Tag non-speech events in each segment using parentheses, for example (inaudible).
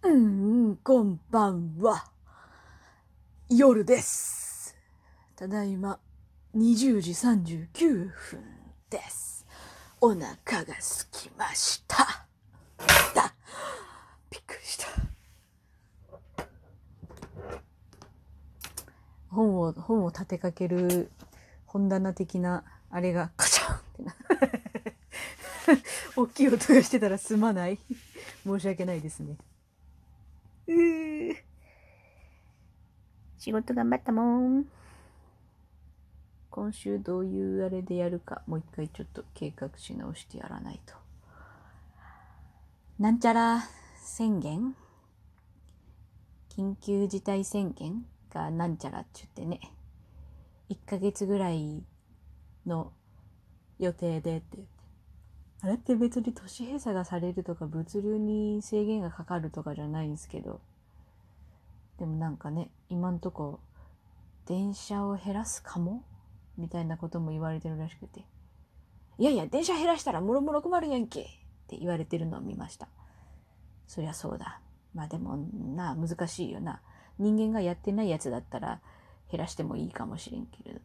うん、こんばんは。夜です。ただいま20時39分です。お腹が空きました。だびっくりした。本を、本を立てかける本棚的なあれがカチャンってな。(laughs) 大きい音がしてたらすまない。申し訳ないですね。仕事頑張ったもん。今週どういうあれでやるか、もう一回ちょっと計画し直してやらないと。なんちゃら宣言？緊急事態宣言がなんちゃらっちゅってね。1ヶ月ぐらいの予定でって言って。あれって別に都市閉鎖がされるとか物流に制限がかかるとかじゃないんですけどでもなんかね今んとこ電車を減らすかも？みたいなことも言われてるらしくて。いやいや電車減らしたらもろもろ困るやんけ！って言われてるのを見ました。そりゃそうだ。まあでもな難しいよな。人間がやってないやつだったら減らしてもいいかもしれんけれど。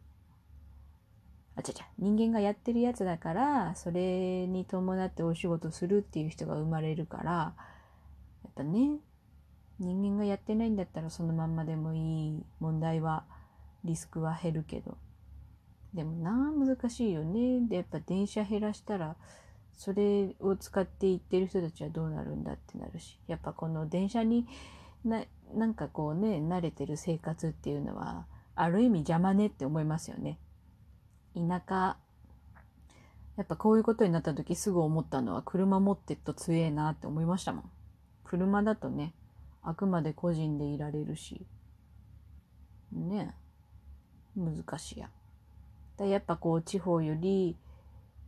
あちゃちゃ人間がやってるやつだからそれに伴ってお仕事するっていう人が生まれるからやっぱね人間がやってないんだったらそのまんまでもいい問題はリスクは減るけど。でもな難しいよね。でやっぱ電車減らしたらそれを使って行ってる人たちはどうなるんだってなるし。やっぱこの電車にななんかこうね慣れてる生活っていうのはある意味邪魔ねって思いますよね。田舎やっぱこういうことになった時すぐ思ったのは車持ってっと強えなって思いましたもん。車だとねあくまで個人でいられるし。ね。難しいや。だやっぱこう地方より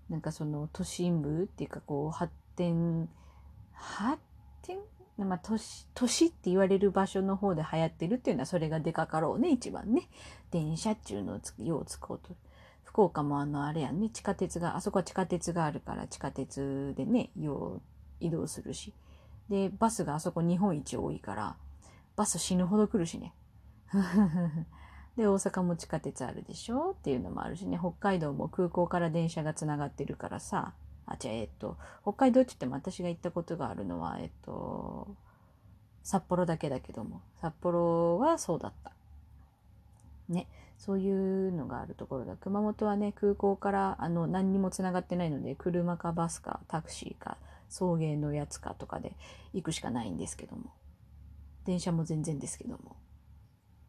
なんかその都心部っていうかこう発展発展？まあ都市都市って言われる場所の方で流行ってるっていうのはそれがでかかろうね一番ね。電車っちゅうのをよう使うと。福岡もあのあれやね。地下鉄があそこは地下鉄があるから地下鉄でねよう移動するし。でバスがあそこ日本一多いからバス死ぬほど来るしね。(laughs) で大阪も地下鉄あるでしょ？っていうのもあるしね。北海道も空港から電車がつながってるからさ。あじゃあえっと北海道って言っても私が行ったことがあるのはえっと札幌だけだけども。札幌はそうだった。ね。そういうのがあるところだ。熊本はね、空港からあの何にもつながってないので、車かバスかタクシーか送迎のやつかとかで行くしかないんですけども。電車も全然ですけども。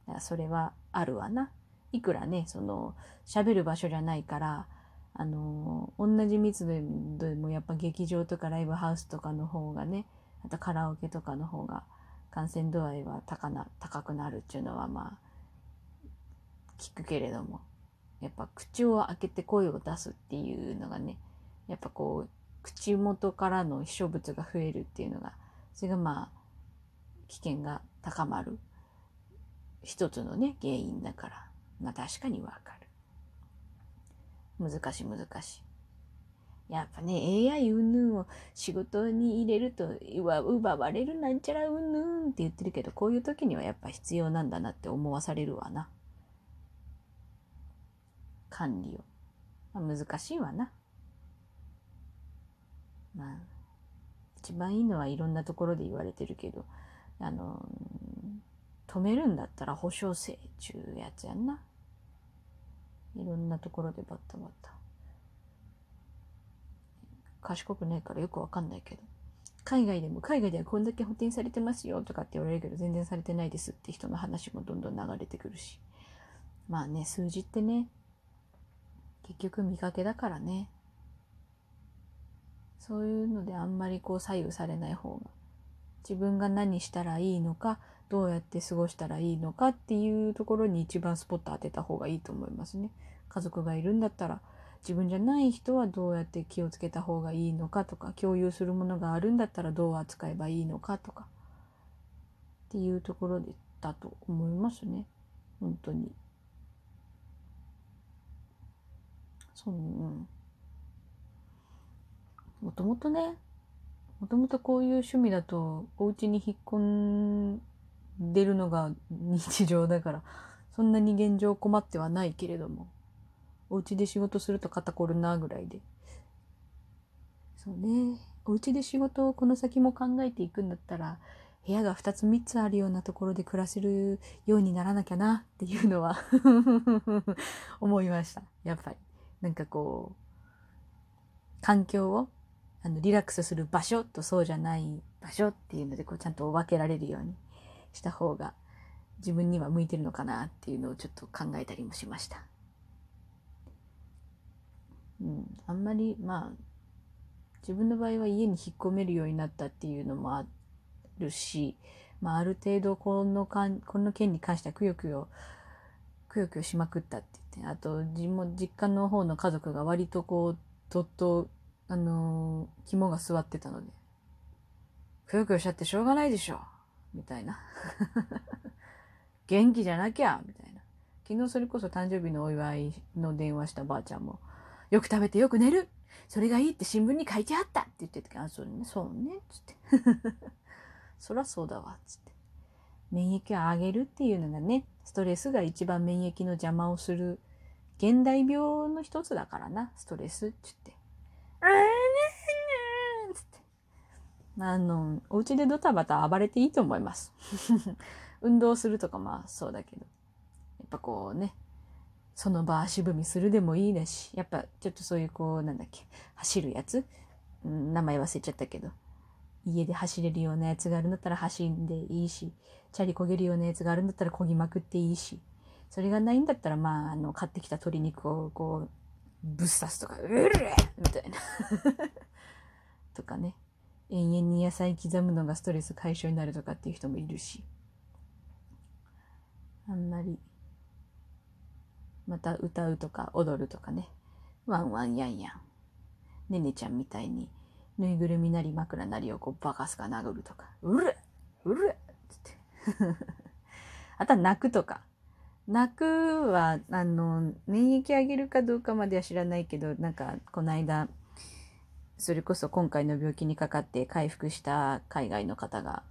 だからそれはあるわな。いくらね、その、喋る場所じゃないから、あの、同じ密度でもやっぱ劇場とかライブハウスとかの方がね、あとカラオケとかの方が感染度合いは高な高くなるっていうのはまあ、聞くけれどもやっぱ口を開けて声を出すっていうのがねやっぱこう口元からの飛翔物が増えるっていうのがそれがまあ危険が高まる一つのね原因だからまあ確かにわかる難しい難しいやっぱね AI 云々を仕事に入れると奪われるなんちゃらうんぬんって言ってるけどこういう時にはやっぱ必要なんだなって思わされるわな。管理を。まあ、難しいわな。まあ、一番いいのはいろんなところで言われてるけど、あの、止めるんだったら保証制ちゅうやつやんな。いろんなところでバッタバッタ。賢くないからよくわかんないけど。海外でも、海外ではこんだけ補填されてますよとかって言われるけど、全然されてないですって人の話もどんどん流れてくるし。まあね、数字ってね、結局見かけだからねそういうのであんまりこう左右されない方が自分が何したらいいのかどうやって過ごしたらいいのかっていうところに一番スポット当てた方がいいと思いますね家族がいるんだったら自分じゃない人はどうやって気をつけた方がいいのかとか共有するものがあるんだったらどう扱えばいいのかとかっていうところだと思いますね本当に。そう、うん。もともとね、もともとこういう趣味だとお家に引っ込んでるのが (laughs) 日常だからそんなに現状困ってはないけれどもお家で仕事すると肩こるなぐらいで。そうね。お家で仕事をこの先も考えていくんだったら部屋が2つ3つあるようなところで暮らせるようにならなきゃなっていうのは (laughs) 思いました。やっぱり。なんかこう環境をあのリラックスする場所とそうじゃない場所っていうのでこうちゃんと分けられるようにした方が自分には向いてるのかなっていうのをちょっと考えたりもしました。うん、あんまりまあ自分の場合は家に引っ込めるようになったっていうのもあるし、まあ、ある程度このかんこの件に関してはくよくよくよくよしまくったって言ってあと自も実家の方の家族が割とこうどっとあのー、肝が座ってたので。くよくよしちゃってしょうがないでしょ。みたいな。(laughs) 元気じゃなきゃ。みたいな。昨日それこそ誕生日のお祝いの電話したばあちゃんもよく食べてよく寝る。それがいいって新聞に書いてあった。って言ってた。けど、あ、そうね、そうね、つって。(laughs) そらそうだわ、つって。免疫を上げるっていうのがね、ストレスが一番免疫の邪魔をする現代病の一つだからな、ストレス。って言って。あーねーつって。あの、お家でドタバタ暴れていいと思います。(laughs) 運動するとかまあそうだけど。やっぱこうね、その場足踏みするでもいいだし、やっぱちょっとそういうこう、なんだっけ、走るやつ、うん、名前忘れちゃったけど、家で走れるようなやつがあるんだったら走んでいいし、チャリ焦げるようなやつがあるんだったら焦ぎまくっていいし、それがないんだったら、まあ、あの、買ってきた鶏肉をこう、ぶっ刺すとか、うるみたいな (laughs) とかね。延々に野菜刻むのがストレス解消になるとかっていう人もいるし。あんまりまた歌うとか踊るとかね。ワンワンヤンヤン。ねねちゃんみたいに、ぬいぐるみなり枕なりをこうバカスカ殴るとか。うるうるつって。(laughs) あとは泣くとか。泣くは、あの、免疫上げるかどうかまでは知らないけど、なんか、この間、それこそ今回の病気にかかって回復した海外の方が、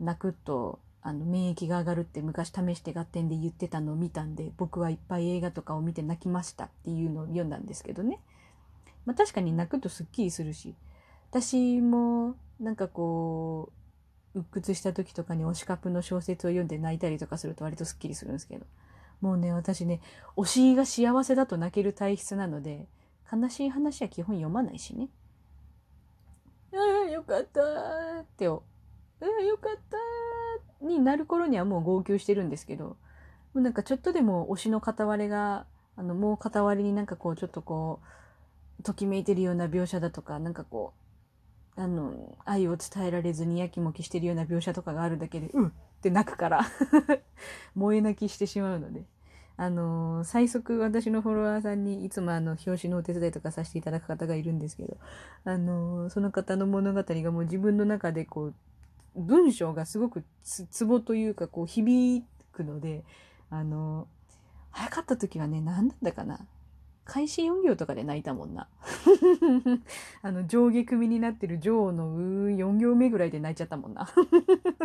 泣くとあの免疫が上がるって昔試して合点で言ってたのを見たんで僕はいっぱい映画とかを見て泣きましたっていうのを読んだんですけどね、まあ、確かに泣くとすっきりするし私もなんかこう鬱屈した時とかに推しカップの小説を読んで泣いたりとかすると割とすっきりするんですけどもうね私ね推しが幸せだと泣ける体質なので悲しい話は基本読まないしね。ああよかったってああよかったになる頃にはもう号泣してるんですけど、もうなんかちょっとでも推しの片割れが、あの、もう片割れになんかこう、ちょっとこう、ときめいてるような描写だとか、なんかこう、あの、愛を伝えられずにやきもきしてるような描写とかがあるだけで、うんって泣くから (laughs) 燃え泣きしてしまうので。あの最速私のフォロワーさんにいつもあの表紙のお手伝いとかさせていただく方がいるんですけど、あのその方の物語がもう自分の中でこう文章がすごくツボというかこう響くのであの早かった時はね何だったかな？開始4行とかで泣いたもんな。(laughs) あの上下組になってる女王のう4行目ぐらいで泣いちゃったもんな。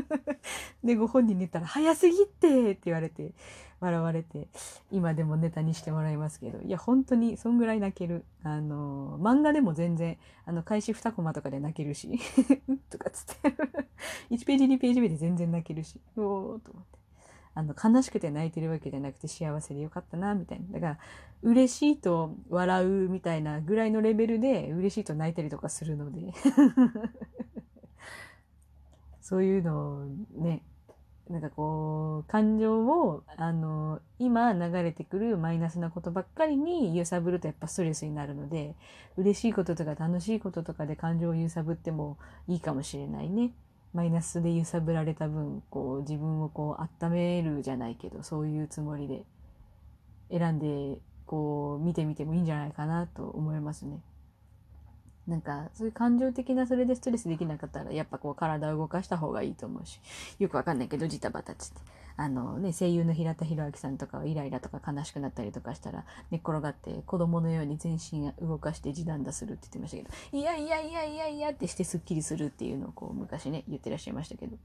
(laughs) でご本人に言ったら「早すぎって!」って言われて。笑われて今でもネタにしてもらいますけどいや本当にそんぐらい泣ける。あの漫画でも全然あの開始2コマとかで泣けるし (laughs) とかつって。1ページ2ページ目で全然泣けるしおおと思って。あの悲しくて泣いてるわけじゃなくて幸せでよかったなみたいな。だから嬉しいと笑うみたいなぐらいのレベルで嬉しいと泣いたりとかするので。(laughs) そういうのをねなんかこう、感情を、あの、今流れてくるマイナスなことばっかりに揺さぶるとやっぱストレスになるので、嬉しいこととか楽しいこととかで感情を揺さぶってもいいかもしれないね。マイナスで揺さぶられた分、こう、自分をこう、温めるじゃないけど、そういうつもりで選んで、こう、見てみてもいいんじゃないかなと思いますね。なんかそういう感情的なそれでストレスできなかったらやっぱこう体を動かした方がいいと思うしよくわかんないけどジタバタつってあのね声優の平田博明さんとかはイライラとか悲しくなったりとかしたら寝っ転がって子供のように全身動かして地団打するって言ってましたけどいやいやいやいやいやってしてすっきりするっていうのをこう昔ね言ってらっしゃいましたけど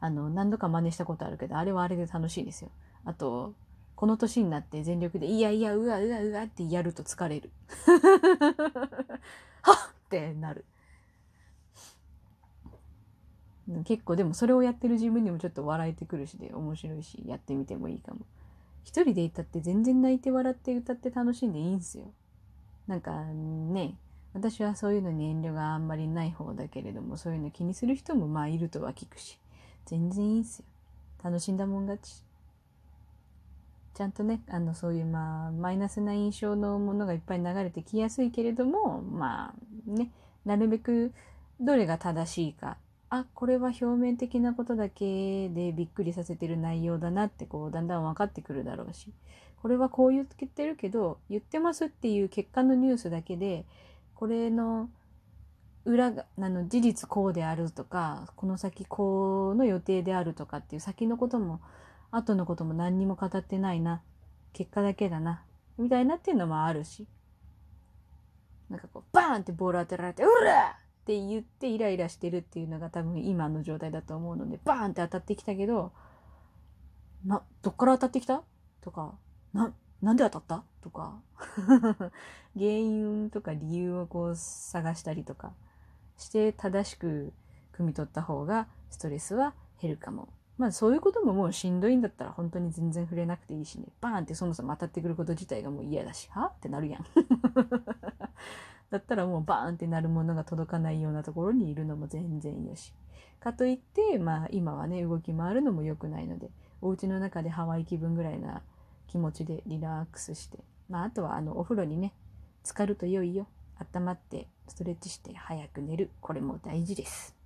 あの何度か真似したことあるけどあれはあれで楽しいですよあとこの年になって全力で、いやいや、うわうわうわってやると疲れる。は (laughs) っってなる。結構でもそれをやってる自分にもちょっと笑えてくるしで面白いし、やってみてもいいかも。一人でいたって全然泣いて笑って歌って楽しんでいいんすよ。なんかね、私はそういうのに遠慮があんまりない方だけれども、そういうの気にする人もまあいるとは聞くし、全然いいんすよ。楽しんだもん勝ち。ちゃんとね、あの、そういう、まあ、マイナスな印象のものがいっぱい流れてきやすいけれども、まあ、ね、なるべくどれが正しいか、あ、これは表面的なことだけでびっくりさせてる内容だなって、こう、だんだん分かってくるだろうし、これはこう言ってるけど、言ってますっていう結果のニュースだけで、これの裏が、あの、事実こうであるとか、この先こうの予定であるとかっていう先のことも、後のことも何にも語ってないな。結果だけだな。みたいなっていうのもあるし。なんかこう、バーンってボール当てられて、うらって言ってイライラしてるっていうのが多分今の状態だと思うので、バーンって当たってきたけど、な、どっから当たってきた？とか、な、なんで当たった？とか、(laughs) 原因とか理由をこう探したりとかして正しく汲み取った方がストレスは減るかもまあそういうことももうしんどいんだったら本当に全然触れなくていいしね。バーンってそもそも当たってくること自体がもう嫌だし、はってなるやん。(laughs) だったらもうバーンってなるものが届かないようなところにいるのも全然よし。かといって、まあ今はね、動き回るのも良くないので、お家の中でハワイ気分ぐらいな気持ちでリラックスして、まああとはあのお風呂にね、浸かると良いよ。温まってストレッチして早く寝る。これも大事です。